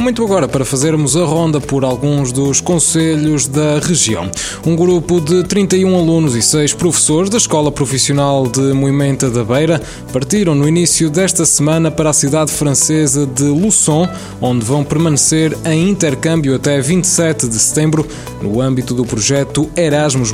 Muito agora para fazermos a ronda por alguns dos conselhos da região. Um grupo de 31 alunos e 6 professores da Escola Profissional de Moimenta da Beira partiram no início desta semana para a cidade francesa de Luçon, onde vão permanecer em intercâmbio até 27 de setembro no âmbito do projeto Erasmus+.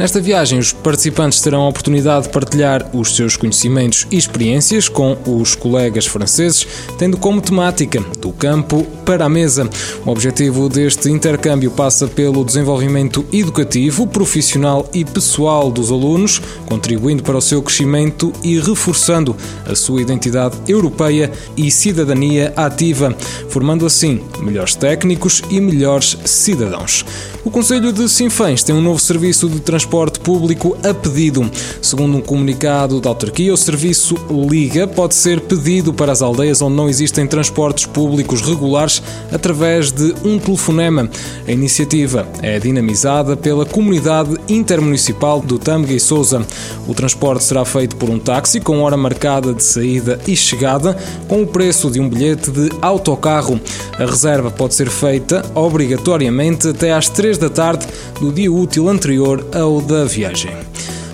Nesta viagem, os participantes terão a oportunidade de partilhar os seus conhecimentos e experiências com os colegas franceses, tendo como temática do campo para a mesa. O objetivo deste intercâmbio passa pelo desenvolvimento educativo, profissional e pessoal dos alunos, contribuindo para o seu crescimento e reforçando a sua identidade europeia e cidadania ativa, formando assim melhores técnicos e melhores cidadãos. O Conselho de Sinfãs tem um novo serviço de transporte público a pedido. Segundo um comunicado da autarquia, o serviço Liga pode ser pedido para as aldeias onde não existem transportes públicos regulares através de um telefonema. A iniciativa é dinamizada pela Comunidade Intermunicipal do Tâmega e Sousa. O transporte será feito por um táxi com hora marcada de saída e chegada, com o preço de um bilhete de autocarro. A reserva pode ser feita obrigatoriamente até às 3 da tarde do dia útil anterior ao da viagem.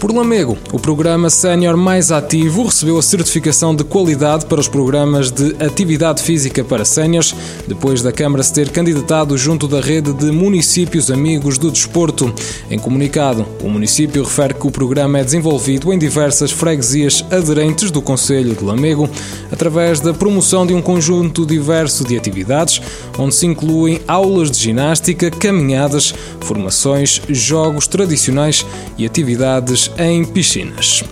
Por Lamego, o programa Sénior Mais Ativo recebeu a certificação de qualidade para os programas de atividade física para séniores, depois da Câmara se ter candidatado junto da rede de municípios amigos do desporto. Em comunicado, o município refere que o programa é desenvolvido em diversas freguesias aderentes do Conselho de Lamego, através da promoção de um conjunto diverso de atividades, onde se incluem aulas de ginástica, caminhadas, formações, jogos tradicionais e atividades em piscinas.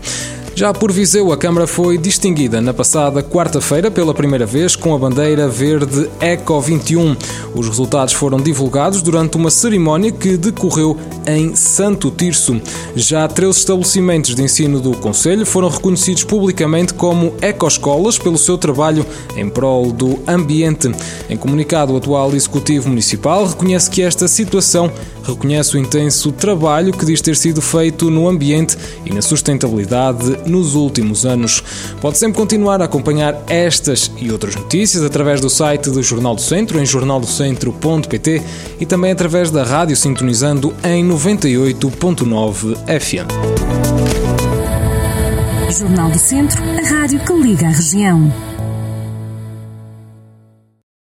Já por Viseu, a Câmara foi distinguida na passada quarta-feira pela primeira vez com a bandeira verde Eco 21. Os resultados foram divulgados durante uma cerimónia que decorreu em Santo Tirso. Já 13 estabelecimentos de ensino do Conselho foram reconhecidos publicamente como ecoescolas pelo seu trabalho em prol do ambiente. Em comunicado, o atual Executivo Municipal reconhece que esta situação reconhece o intenso trabalho que diz ter sido feito no ambiente e na sustentabilidade nos últimos anos. Pode sempre continuar a acompanhar estas e outras notícias através do site do Jornal do Centro, em jornaldocentro.pt e também através da rádio sintonizando em 98.9 FM. Jornal do Centro, a rádio que liga a região.